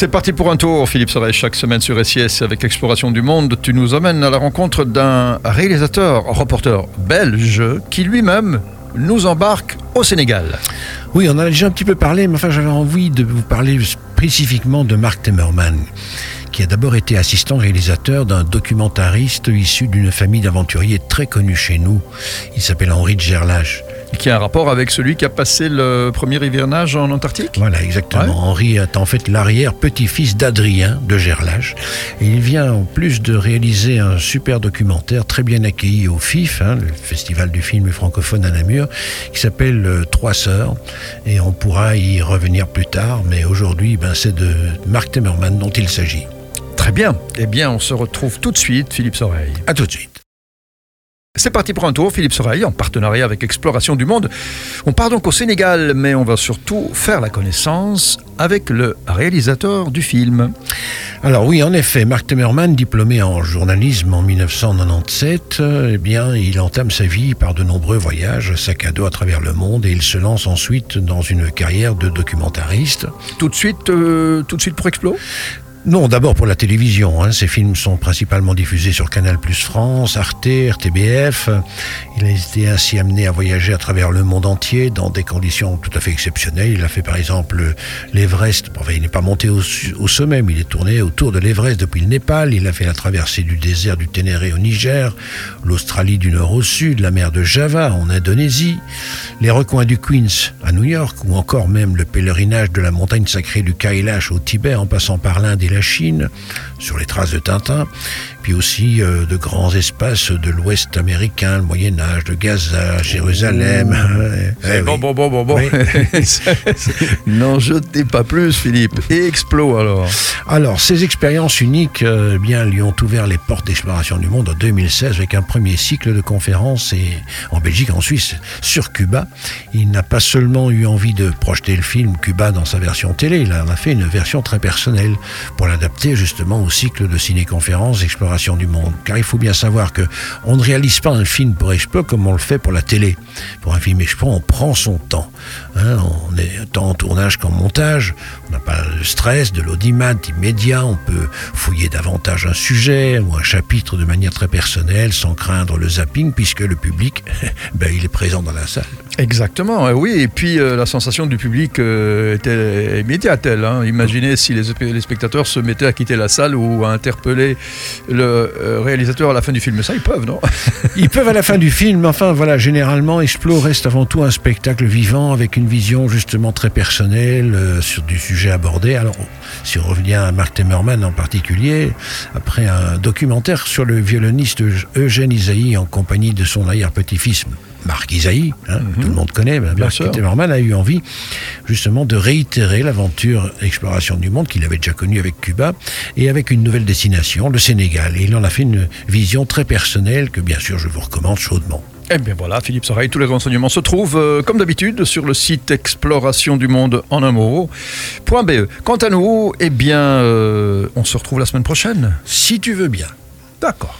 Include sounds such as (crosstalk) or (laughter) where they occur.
C'est parti pour un tour, Philippe Soreille, chaque semaine sur SIS avec Exploration du Monde. Tu nous amènes à la rencontre d'un réalisateur, reporter belge qui lui-même nous embarque au Sénégal. Oui, on en a déjà un petit peu parlé, mais enfin j'avais envie de vous parler spécifiquement de Mark Temmerman qui a d'abord été assistant réalisateur d'un documentariste issu d'une famille d'aventuriers très connue chez nous. Il s'appelle Henri de Gerlache qui a un rapport avec celui qui a passé le premier hivernage en Antarctique Voilà, exactement. Henri est en fait l'arrière-petit-fils d'Adrien de Gerlache. Et il vient, en plus de réaliser un super documentaire très bien accueilli au FIF, hein, le Festival du film francophone à Namur, qui s'appelle euh, Trois Sœurs. Et on pourra y revenir plus tard, mais aujourd'hui, ben, c'est de Mark Temmerman dont il s'agit. Très bien. Eh bien, on se retrouve tout de suite, Philippe Soreille. À tout de suite. C'est parti pour un tour, Philippe Soreille, en partenariat avec Exploration du Monde. On part donc au Sénégal, mais on va surtout faire la connaissance avec le réalisateur du film. Alors oui, en effet, Mark Temerman, diplômé en journalisme en 1997, eh bien, il entame sa vie par de nombreux voyages, sac à dos à travers le monde, et il se lance ensuite dans une carrière de documentariste. Tout de suite, euh, tout de suite pour Explo? Non, d'abord pour la télévision. Hein. Ces films sont principalement diffusés sur Canal Plus France, Arte, RTBF. Il a été ainsi amené à voyager à travers le monde entier dans des conditions tout à fait exceptionnelles. Il a fait par exemple l'Everest. Il n'est pas monté au, sommet, mais il est tourné autour de l'Everest depuis le Népal. Il a fait la traversée du désert du Ténéré au Niger, l'Australie du nord au sud, la mer de Java en Indonésie, les recoins du Queens à New York, ou encore même le pèlerinage de la montagne sacrée du Kailash au Tibet en passant par l'Inde et la Chine, sur les traces de Tintin, puis aussi euh, de grands espaces de l'Ouest américain, le Moyen Âge, de Gaza, Jérusalem. (laughs) Eh bon, bon, bon, bon, bon, (laughs) N'en jetez pas plus, Philippe. Et Explo alors Alors, ces expériences uniques euh, bien, lui ont ouvert les portes d'exploration du monde en 2016 avec un premier cycle de conférences et, en Belgique, en Suisse, sur Cuba. Il n'a pas seulement eu envie de projeter le film Cuba dans sa version télé, il en a fait une version très personnelle pour l'adapter justement au cycle de ciné-conférences Exploration du Monde. Car il faut bien savoir que on ne réalise pas un film pour Expo comme on le fait pour la télé. Pour un film Expo, on prend son temps. Hein. on est tant en tournage qu'en montage. On n'a pas le stress de l'audimat immédiat. On peut fouiller davantage un sujet ou un chapitre de manière très personnelle sans craindre le zapping puisque le public, (laughs) ben, il est présent dans la salle. Exactement, oui. Et puis euh, la sensation du public euh, était immédiate. Hein. Imaginez si les, les, spectateurs se mettaient à quitter la salle ou à interpeller le euh, réalisateur à la fin du film. Ça, ils peuvent, non? (laughs) Ils peuvent à la fin du film. Enfin, voilà, généralement, Explo reste avant tout un spectacle vivant avec une vision justement très personnelle sur du sujet abordé. Alors, si on revient à Mark Temerman en particulier, après un documentaire sur le violoniste Eugène Isaïe en compagnie de son arrière-petit-fils Marc Isaïe, hein, mhm. tout le monde connaît, bien Marc a eu envie justement de réitérer l'aventure exploration du monde qu'il avait déjà connue avec Cuba et avec une nouvelle destination, le Sénégal. Et il en a fait une vision très personnelle que bien sûr je vous recommande chaudement. Eh bien voilà, Philippe Soreille, tous les renseignements se trouvent euh, comme d'habitude sur le site exploration du monde en un mot.be. Quant à nous, eh bien, euh, on se retrouve la semaine prochaine. Si tu veux bien. D'accord.